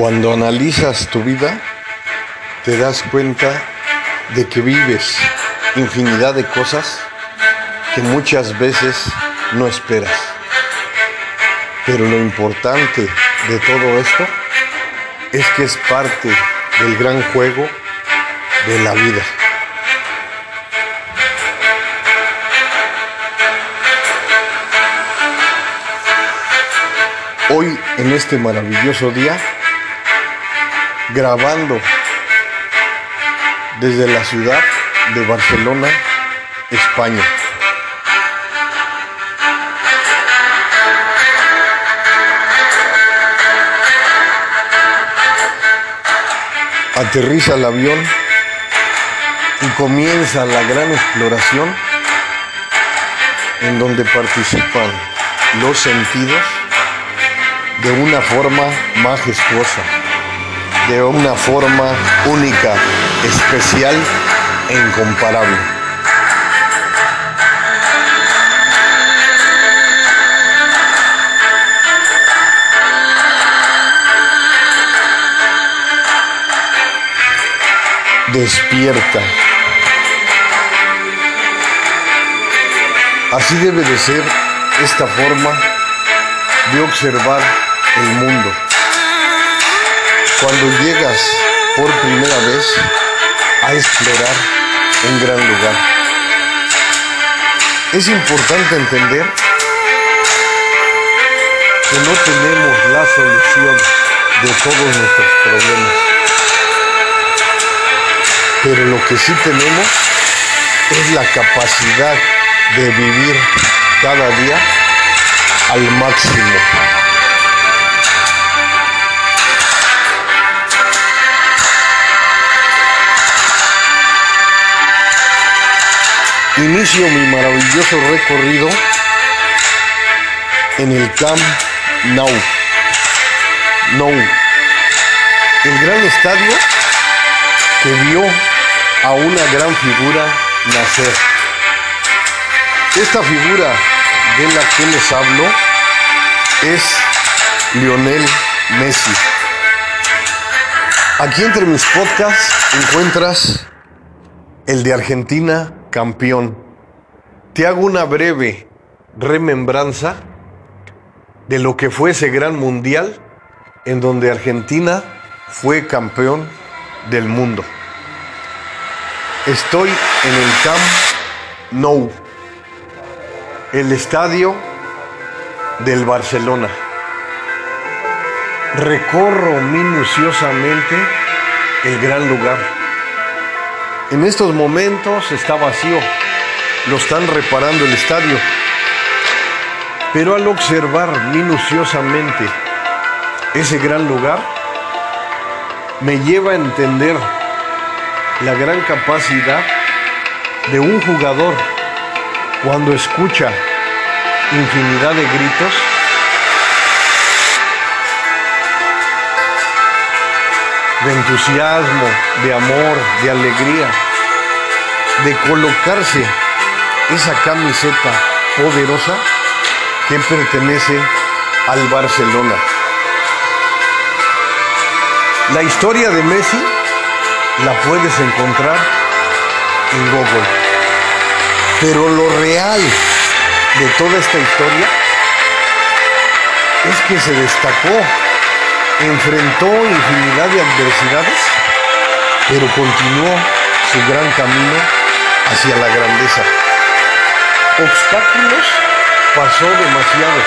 Cuando analizas tu vida, te das cuenta de que vives infinidad de cosas que muchas veces no esperas. Pero lo importante de todo esto es que es parte del gran juego de la vida. Hoy, en este maravilloso día, grabando desde la ciudad de Barcelona, España. Aterriza el avión y comienza la gran exploración en donde participan los sentidos de una forma majestuosa de una forma única, especial e incomparable. Despierta. Así debe de ser esta forma de observar el mundo cuando llegas por primera vez a explorar un gran lugar. Es importante entender que no tenemos la solución de todos nuestros problemas. Pero lo que sí tenemos es la capacidad de vivir cada día al máximo. Inicio mi maravilloso recorrido en el Camp Nou. Nou. El gran estadio que vio a una gran figura nacer. Esta figura de la que les hablo es Lionel Messi. Aquí entre mis podcasts encuentras el de Argentina campeón. Te hago una breve remembranza de lo que fue ese gran mundial en donde Argentina fue campeón del mundo. Estoy en el Camp Nou, el estadio del Barcelona. Recorro minuciosamente el gran lugar en estos momentos está vacío, lo están reparando el estadio. Pero al observar minuciosamente ese gran lugar, me lleva a entender la gran capacidad de un jugador cuando escucha infinidad de gritos de entusiasmo, de amor, de alegría, de colocarse esa camiseta poderosa que pertenece al Barcelona. La historia de Messi la puedes encontrar en Google. Pero lo real de toda esta historia es que se destacó enfrentó infinidad de adversidades, pero continuó su gran camino hacia la grandeza. Obstáculos pasó demasiados.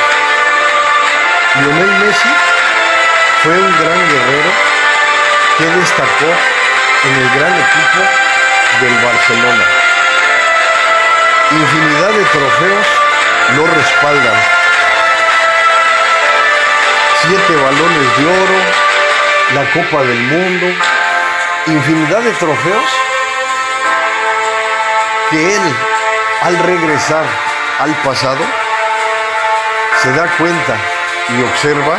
Lionel Messi fue un gran guerrero que destacó en el gran equipo del Barcelona. Infinidad de trofeos lo respaldan siete balones de oro, la Copa del Mundo, infinidad de trofeos que él, al regresar al pasado, se da cuenta y observa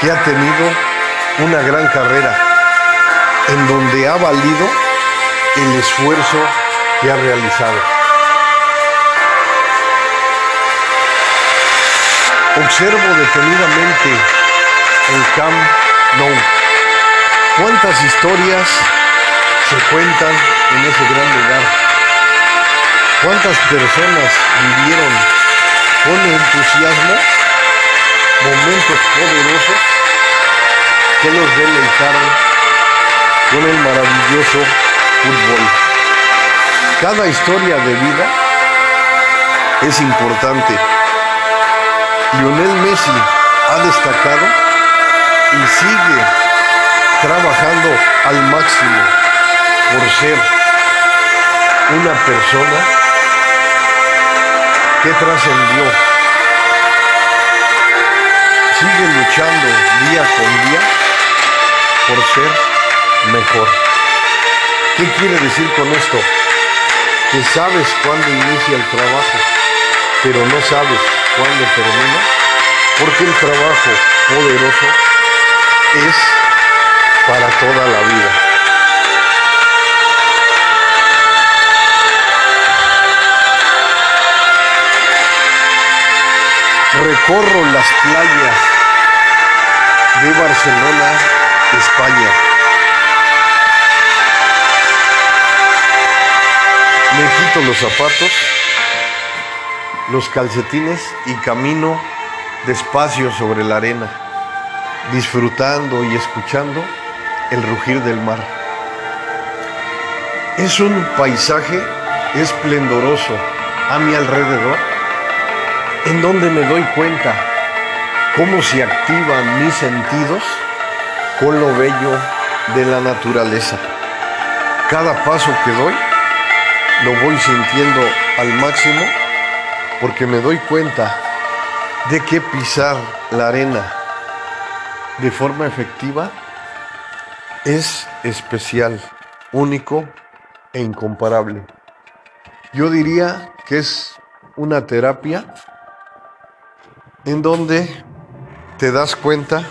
que ha tenido una gran carrera en donde ha valido el esfuerzo que ha realizado. Observo detenidamente el Camp No. ¿Cuántas historias se cuentan en ese gran lugar? ¿Cuántas personas vivieron con entusiasmo momentos poderosos que los deleitaron con el maravilloso fútbol? Cada historia de vida es importante. Lionel Messi ha destacado y sigue trabajando al máximo por ser una persona que trascendió. Sigue luchando día con día por ser mejor. ¿Qué quiere decir con esto? Que sabes cuándo inicia el trabajo, pero no sabes cuándo termina, porque el trabajo poderoso es para toda la vida. Recorro las playas de Barcelona, España. Me quito los zapatos, los calcetines y camino despacio sobre la arena, disfrutando y escuchando el rugir del mar. Es un paisaje esplendoroso a mi alrededor en donde me doy cuenta cómo se activan mis sentidos con lo bello de la naturaleza. Cada paso que doy lo voy sintiendo al máximo porque me doy cuenta de que pisar la arena de forma efectiva es especial, único e incomparable. Yo diría que es una terapia en donde te das cuenta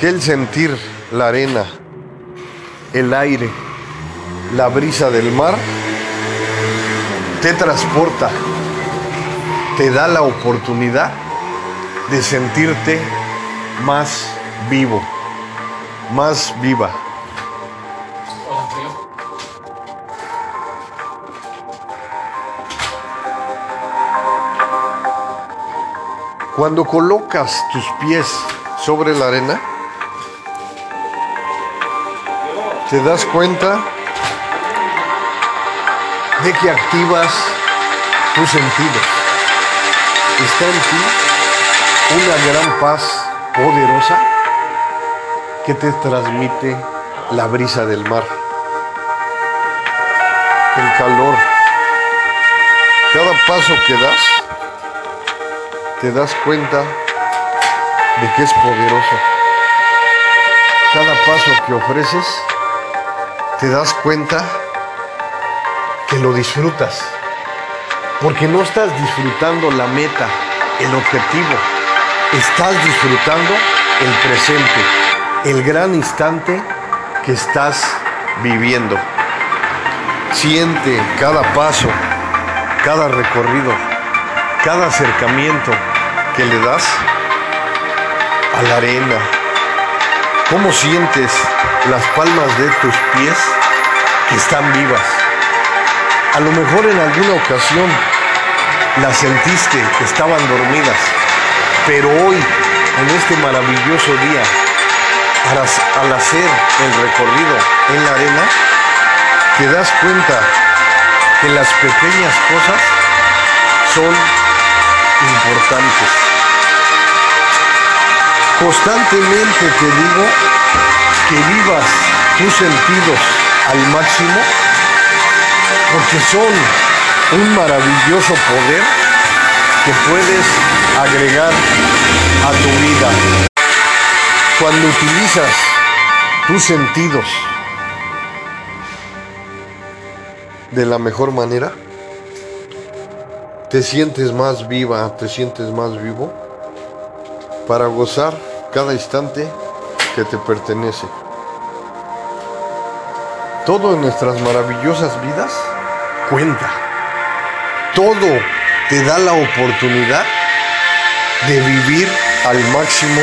que el sentir la arena, el aire, la brisa del mar, te transporta, te da la oportunidad de sentirte más vivo, más viva. Cuando colocas tus pies sobre la arena, te das cuenta de que activas tus sentidos. Está en ti una gran paz poderosa que te transmite la brisa del mar, el calor. Cada paso que das te das cuenta de que es poderoso. Cada paso que ofreces, te das cuenta que lo disfrutas. Porque no estás disfrutando la meta, el objetivo. Estás disfrutando el presente, el gran instante que estás viviendo. Siente cada paso, cada recorrido cada acercamiento que le das a la arena, cómo sientes las palmas de tus pies que están vivas. A lo mejor en alguna ocasión las sentiste que estaban dormidas, pero hoy, en este maravilloso día, al hacer el recorrido en la arena, te das cuenta que las pequeñas cosas son importantes. Constantemente te digo que vivas tus sentidos al máximo porque son un maravilloso poder que puedes agregar a tu vida. Cuando utilizas tus sentidos de la mejor manera, te sientes más viva, te sientes más vivo para gozar cada instante que te pertenece. Todo en nuestras maravillosas vidas cuenta. Todo te da la oportunidad de vivir al máximo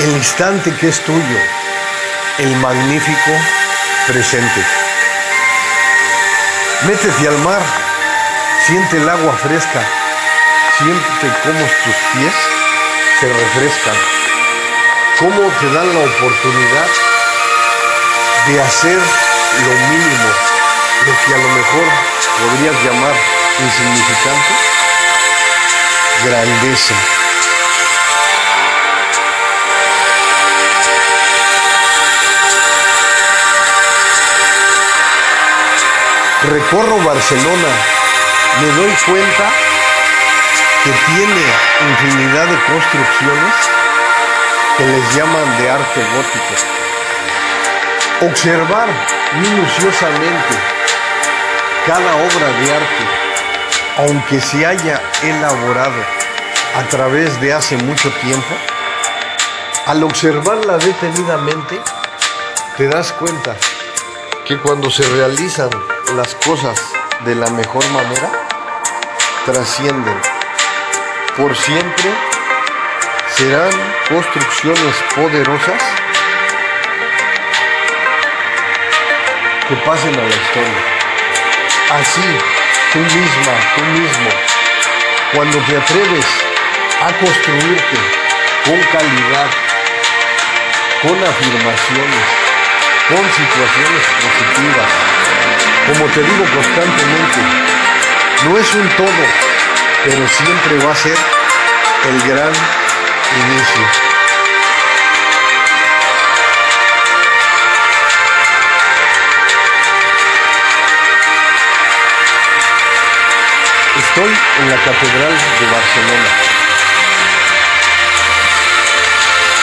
el instante que es tuyo, el magnífico presente. Métete al mar, siente el agua fresca, siente cómo tus pies se refrescan, cómo te dan la oportunidad de hacer lo mínimo, lo que a lo mejor podrías llamar insignificante, grandeza. Recorro Barcelona, me doy cuenta que tiene infinidad de construcciones que les llaman de arte gótico. Observar minuciosamente cada obra de arte, aunque se haya elaborado a través de hace mucho tiempo, al observarla detenidamente, te das cuenta que cuando se realizan las cosas de la mejor manera, trascienden. Por siempre serán construcciones poderosas que pasen a la historia. Así, tú misma, tú mismo, cuando te atreves a construirte con calidad, con afirmaciones, con situaciones positivas, como te digo constantemente, no es un todo, pero siempre va a ser el gran inicio. Estoy en la Catedral de Barcelona.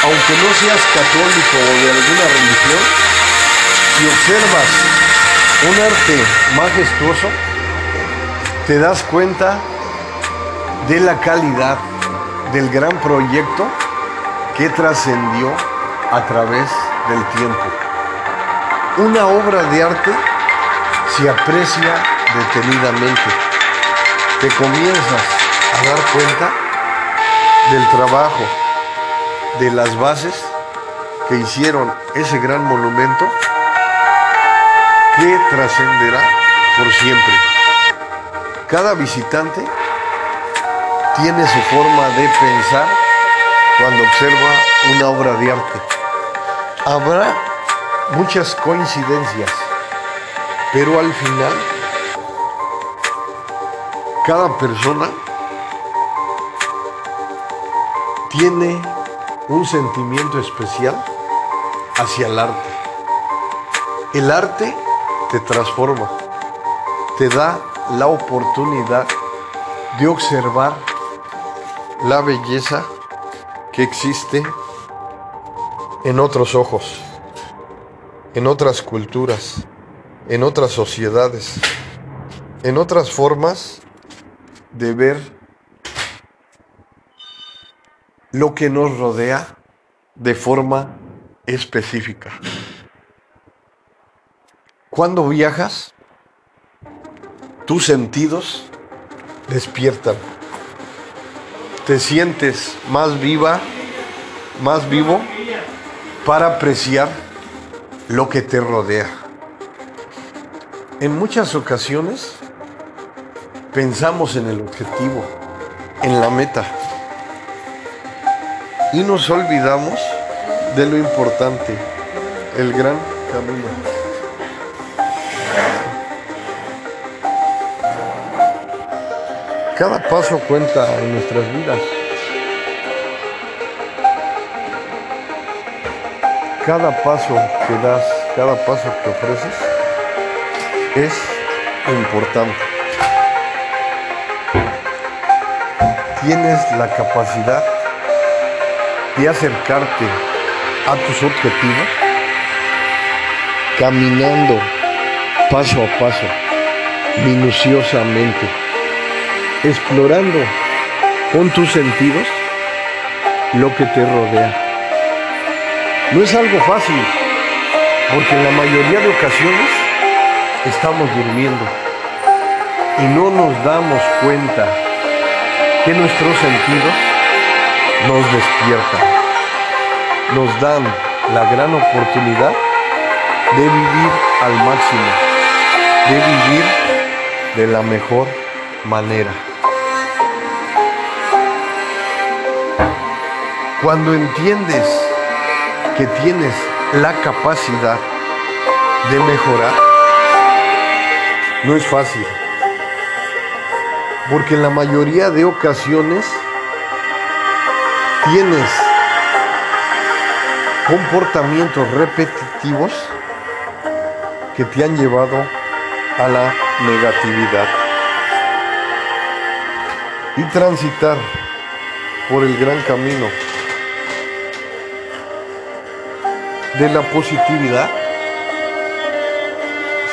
Aunque no seas católico o de alguna religión, si observas un arte majestuoso, te das cuenta de la calidad del gran proyecto que trascendió a través del tiempo. Una obra de arte se aprecia detenidamente. Te comienzas a dar cuenta del trabajo, de las bases que hicieron ese gran monumento que trascenderá por siempre. Cada visitante tiene su forma de pensar cuando observa una obra de arte. Habrá muchas coincidencias, pero al final cada persona tiene un sentimiento especial hacia el arte. El arte te transforma, te da la oportunidad de observar la belleza que existe en otros ojos, en otras culturas, en otras sociedades, en otras formas de ver lo que nos rodea de forma específica. Cuando viajas, tus sentidos despiertan. Te sientes más viva, más vivo para apreciar lo que te rodea. En muchas ocasiones pensamos en el objetivo, en la meta, y nos olvidamos de lo importante, el gran camino. Cada paso cuenta en nuestras vidas. Cada paso que das, cada paso que ofreces es importante. Tienes la capacidad de acercarte a tus objetivos caminando paso a paso, minuciosamente explorando con tus sentidos lo que te rodea. No es algo fácil, porque en la mayoría de ocasiones estamos durmiendo y no nos damos cuenta que nuestros sentidos nos despiertan, nos dan la gran oportunidad de vivir al máximo, de vivir de la mejor manera. Cuando entiendes que tienes la capacidad de mejorar, no es fácil. Porque en la mayoría de ocasiones tienes comportamientos repetitivos que te han llevado a la negatividad. Y transitar por el gran camino de la positividad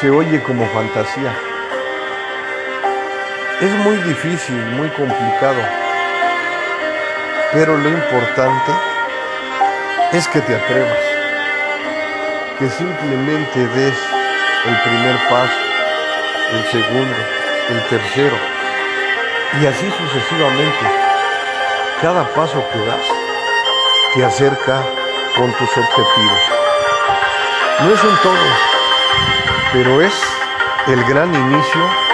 se oye como fantasía. Es muy difícil, muy complicado, pero lo importante es que te atrevas, que simplemente des el primer paso, el segundo, el tercero, y así sucesivamente. Cada paso que das te acerca con tus objetivos. No es un todo, pero es el gran inicio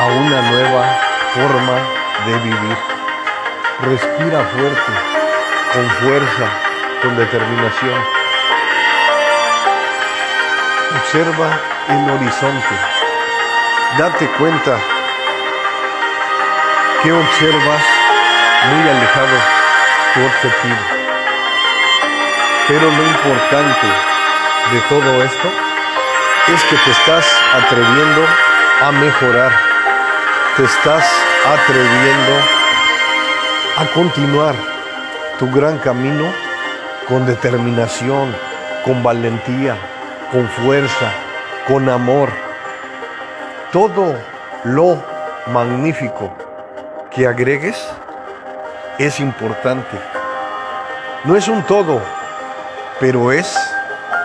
a una nueva forma de vivir. Respira fuerte, con fuerza, con determinación. Observa el horizonte. Date cuenta que observas muy alejado tu objetivo. Pero lo importante de todo esto es que te estás atreviendo a mejorar, estás atreviendo a continuar tu gran camino con determinación, con valentía, con fuerza, con amor. Todo lo magnífico que agregues es importante. No es un todo, pero es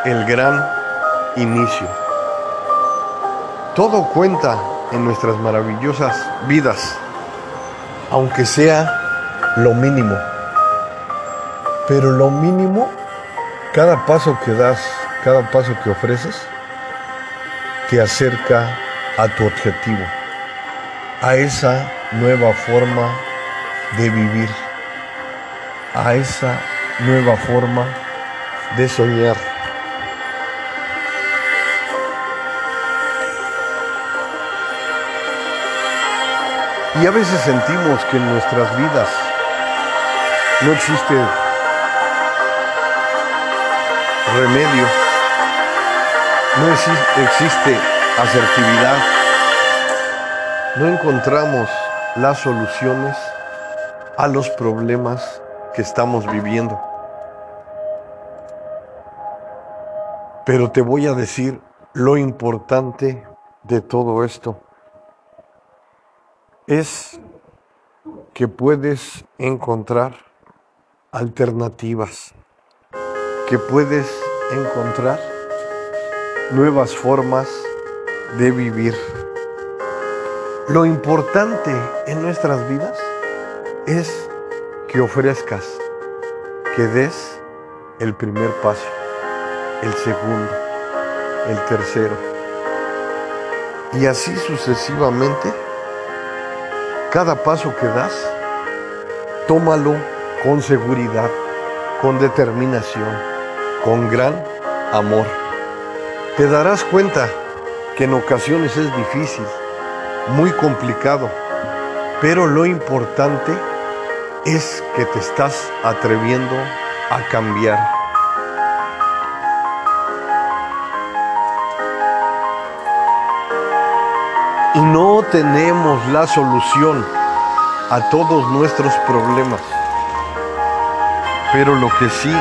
el gran inicio. Todo cuenta en nuestras maravillosas vidas, aunque sea lo mínimo. Pero lo mínimo, cada paso que das, cada paso que ofreces, te acerca a tu objetivo, a esa nueva forma de vivir, a esa nueva forma de soñar. Y a veces sentimos que en nuestras vidas no existe remedio, no existe asertividad, no encontramos las soluciones a los problemas que estamos viviendo. Pero te voy a decir lo importante de todo esto es que puedes encontrar alternativas, que puedes encontrar nuevas formas de vivir. Lo importante en nuestras vidas es que ofrezcas, que des el primer paso, el segundo, el tercero. Y así sucesivamente cada paso que das, tómalo con seguridad, con determinación, con gran amor. Te darás cuenta que en ocasiones es difícil, muy complicado, pero lo importante es que te estás atreviendo a cambiar. No tenemos la solución a todos nuestros problemas. Pero lo que sí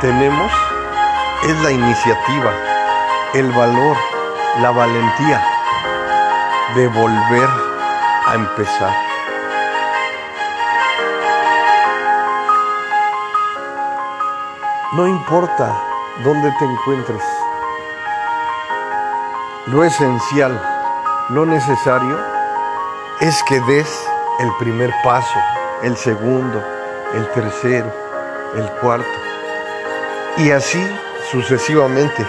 tenemos es la iniciativa, el valor, la valentía de volver a empezar. No importa dónde te encuentres, lo esencial lo necesario es que des el primer paso, el segundo, el tercero, el cuarto. Y así sucesivamente.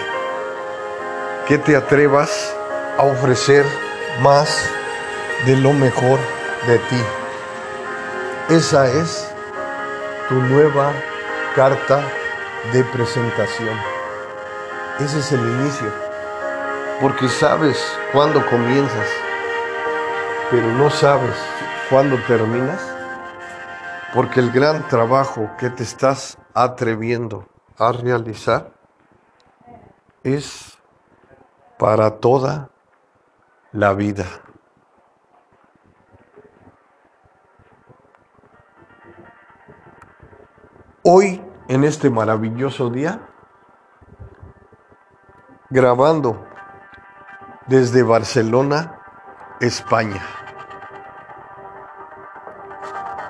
Que te atrevas a ofrecer más de lo mejor de ti. Esa es tu nueva carta de presentación. Ese es el inicio. Porque sabes cuándo comienzas, pero no sabes cuándo terminas. Porque el gran trabajo que te estás atreviendo a realizar es para toda la vida. Hoy, en este maravilloso día, grabando desde Barcelona, España.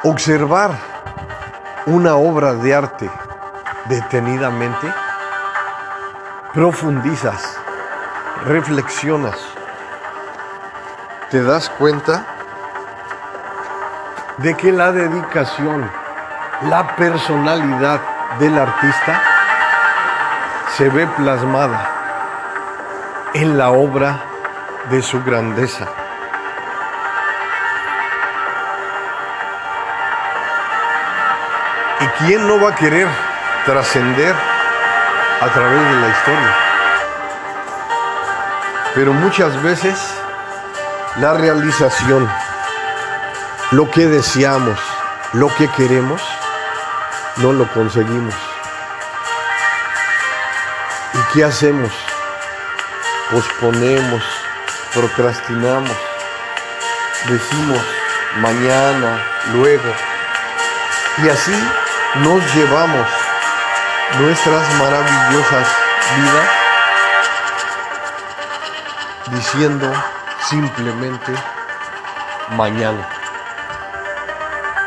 Observar una obra de arte detenidamente, profundizas, reflexionas, te das cuenta de que la dedicación, la personalidad del artista se ve plasmada en la obra de su grandeza. ¿Y quién no va a querer trascender a través de la historia? Pero muchas veces la realización, lo que deseamos, lo que queremos, no lo conseguimos. ¿Y qué hacemos? Posponemos, procrastinamos, decimos mañana, luego. Y así nos llevamos nuestras maravillosas vidas diciendo simplemente mañana.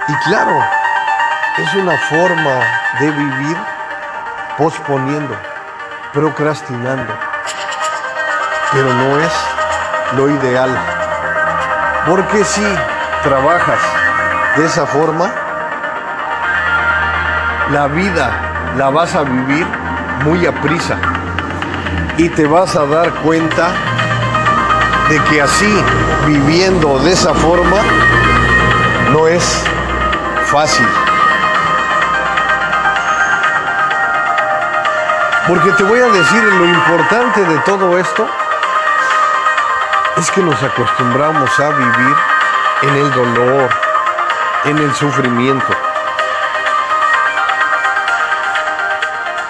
Y claro, es una forma de vivir posponiendo, procrastinando, pero no es lo ideal. Porque si trabajas de esa forma, la vida la vas a vivir muy a prisa y te vas a dar cuenta de que así, viviendo de esa forma, no es fácil. Porque te voy a decir, lo importante de todo esto es que nos acostumbramos a vivir en el dolor, en el sufrimiento.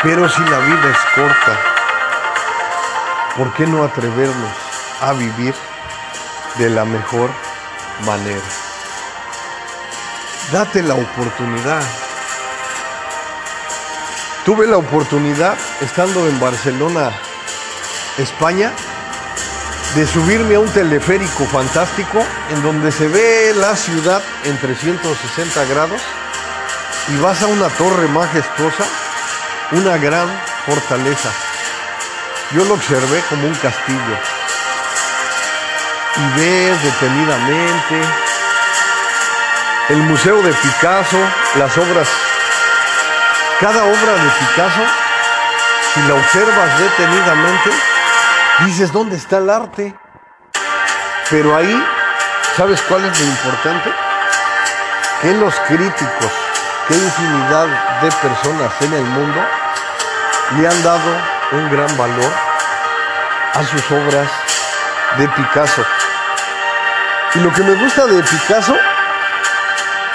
Pero si la vida es corta, ¿por qué no atrevernos a vivir de la mejor manera? Date la oportunidad. Tuve la oportunidad, estando en Barcelona, España, de subirme a un teleférico fantástico en donde se ve la ciudad en 360 grados y vas a una torre majestuosa una gran fortaleza. Yo lo observé como un castillo. Y ves detenidamente el Museo de Picasso, las obras, cada obra de Picasso, si la observas detenidamente, dices, ¿dónde está el arte? Pero ahí, ¿sabes cuál es lo importante? Que los críticos, que infinidad de personas en el mundo le han dado un gran valor a sus obras de Picasso. Y lo que me gusta de Picasso,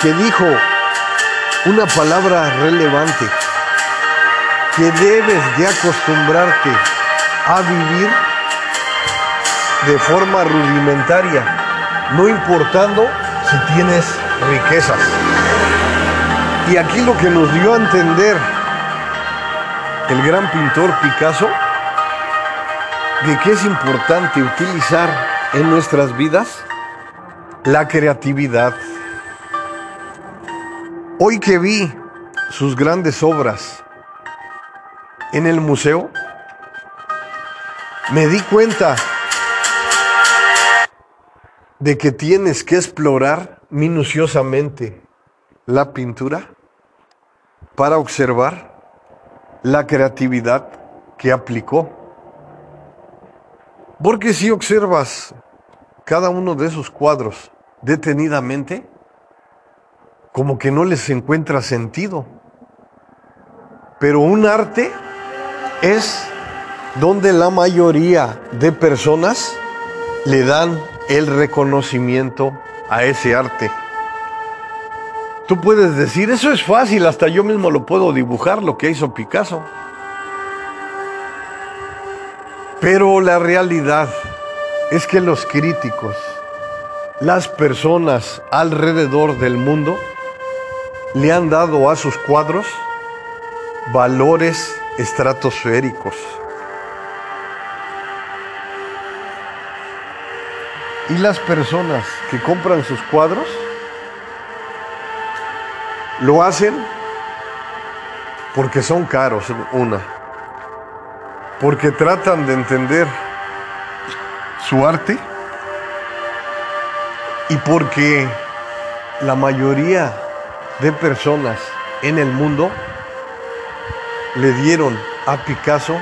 que dijo una palabra relevante, que debes de acostumbrarte a vivir de forma rudimentaria, no importando si tienes riquezas. Y aquí lo que nos dio a entender el gran pintor Picasso, de que es importante utilizar en nuestras vidas la creatividad. Hoy que vi sus grandes obras en el museo, me di cuenta de que tienes que explorar minuciosamente la pintura para observar la creatividad que aplicó. Porque si observas cada uno de esos cuadros detenidamente, como que no les encuentra sentido. Pero un arte es donde la mayoría de personas le dan el reconocimiento a ese arte. Tú puedes decir, eso es fácil, hasta yo mismo lo puedo dibujar, lo que hizo Picasso. Pero la realidad es que los críticos, las personas alrededor del mundo, le han dado a sus cuadros valores estratosféricos. Y las personas que compran sus cuadros lo hacen porque son caros, una, porque tratan de entender su arte y porque la mayoría de personas en el mundo le dieron a Picasso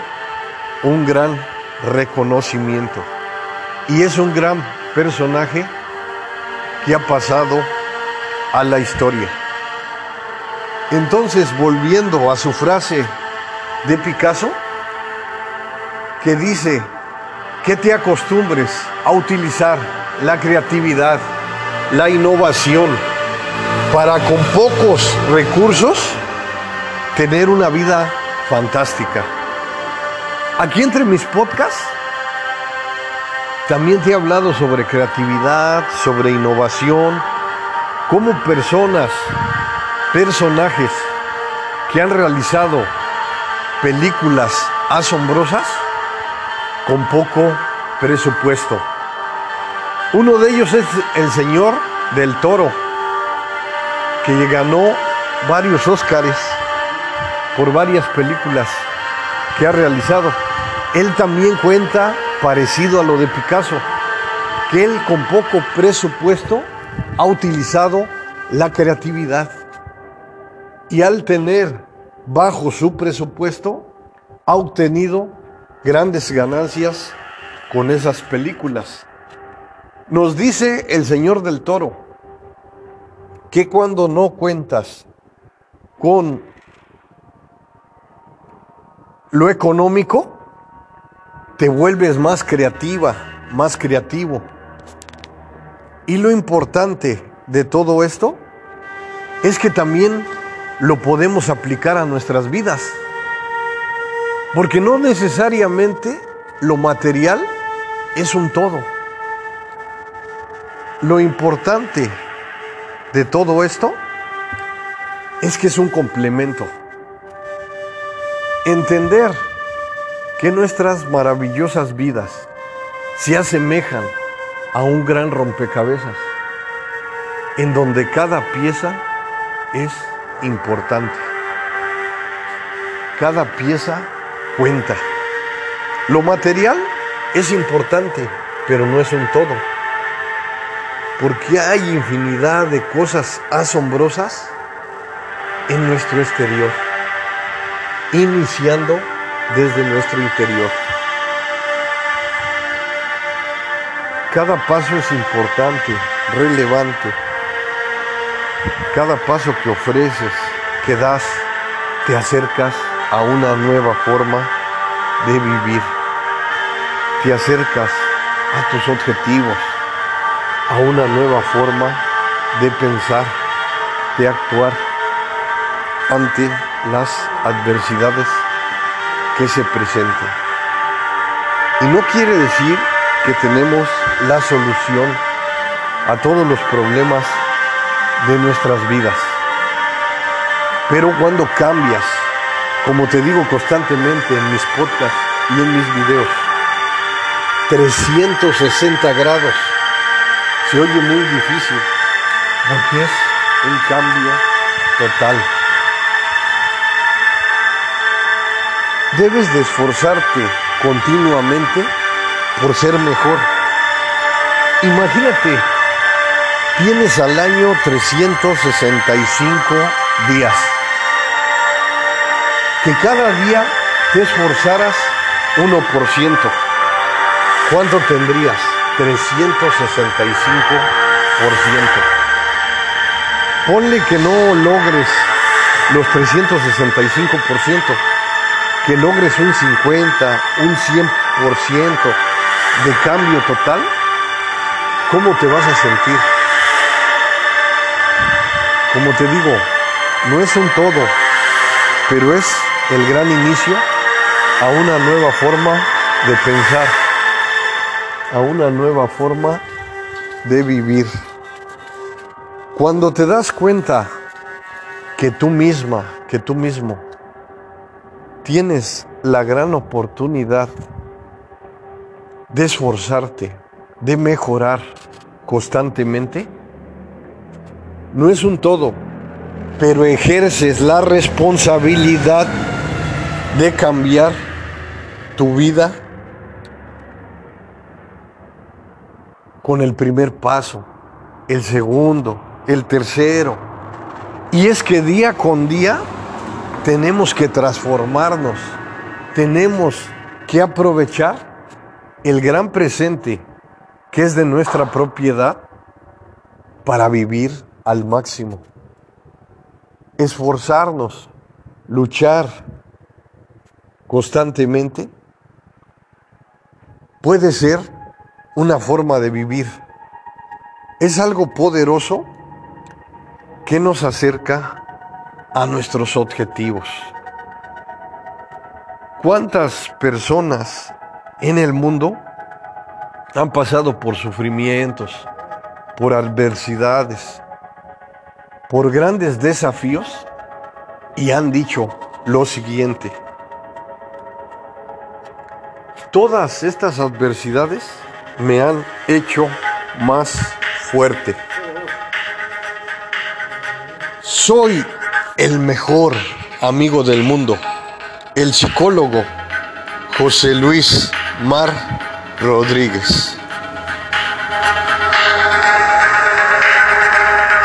un gran reconocimiento. Y es un gran personaje que ha pasado a la historia. Entonces, volviendo a su frase de Picasso, que dice que te acostumbres a utilizar la creatividad, la innovación, para con pocos recursos tener una vida fantástica. Aquí entre mis podcasts también te he hablado sobre creatividad, sobre innovación, cómo personas, personajes que han realizado películas asombrosas con poco presupuesto. Uno de ellos es el señor del toro, que ganó varios Óscares por varias películas que ha realizado. Él también cuenta parecido a lo de Picasso, que él con poco presupuesto ha utilizado la creatividad y al tener bajo su presupuesto ha obtenido grandes ganancias con esas películas. Nos dice el Señor del Toro que cuando no cuentas con lo económico, te vuelves más creativa, más creativo. Y lo importante de todo esto es que también lo podemos aplicar a nuestras vidas. Porque no necesariamente lo material es un todo. Lo importante de todo esto es que es un complemento. Entender que nuestras maravillosas vidas se asemejan a un gran rompecabezas, en donde cada pieza es importante. Cada pieza cuenta. Lo material es importante, pero no es un todo. Porque hay infinidad de cosas asombrosas en nuestro exterior, iniciando desde nuestro interior. Cada paso es importante, relevante. Cada paso que ofreces, que das, te acercas a una nueva forma de vivir. Te acercas a tus objetivos, a una nueva forma de pensar, de actuar ante las adversidades que se presenten. Y no quiere decir que tenemos la solución a todos los problemas de nuestras vidas. Pero cuando cambias, como te digo constantemente en mis podcasts y en mis videos, 360 grados, se oye muy difícil, porque es un cambio total. Debes de esforzarte continuamente por ser mejor. Imagínate, tienes al año 365 días. que cada día te esforzaras 1%, ¿cuánto tendrías? 365%. Ponle que no logres los 365%, que logres un 50, un 100% de cambio total, ¿cómo te vas a sentir? Como te digo, no es un todo, pero es el gran inicio a una nueva forma de pensar, a una nueva forma de vivir. Cuando te das cuenta que tú misma, que tú mismo, tienes la gran oportunidad de esforzarte, de mejorar constantemente, no es un todo, pero ejerces la responsabilidad de cambiar tu vida con el primer paso, el segundo, el tercero. Y es que día con día tenemos que transformarnos, tenemos que aprovechar el gran presente que es de nuestra propiedad para vivir al máximo. Esforzarnos, luchar, constantemente puede ser una forma de vivir. Es algo poderoso que nos acerca a nuestros objetivos. ¿Cuántas personas en el mundo han pasado por sufrimientos, por adversidades, por grandes desafíos y han dicho lo siguiente? Todas estas adversidades me han hecho más fuerte. Soy el mejor amigo del mundo, el psicólogo José Luis Mar Rodríguez.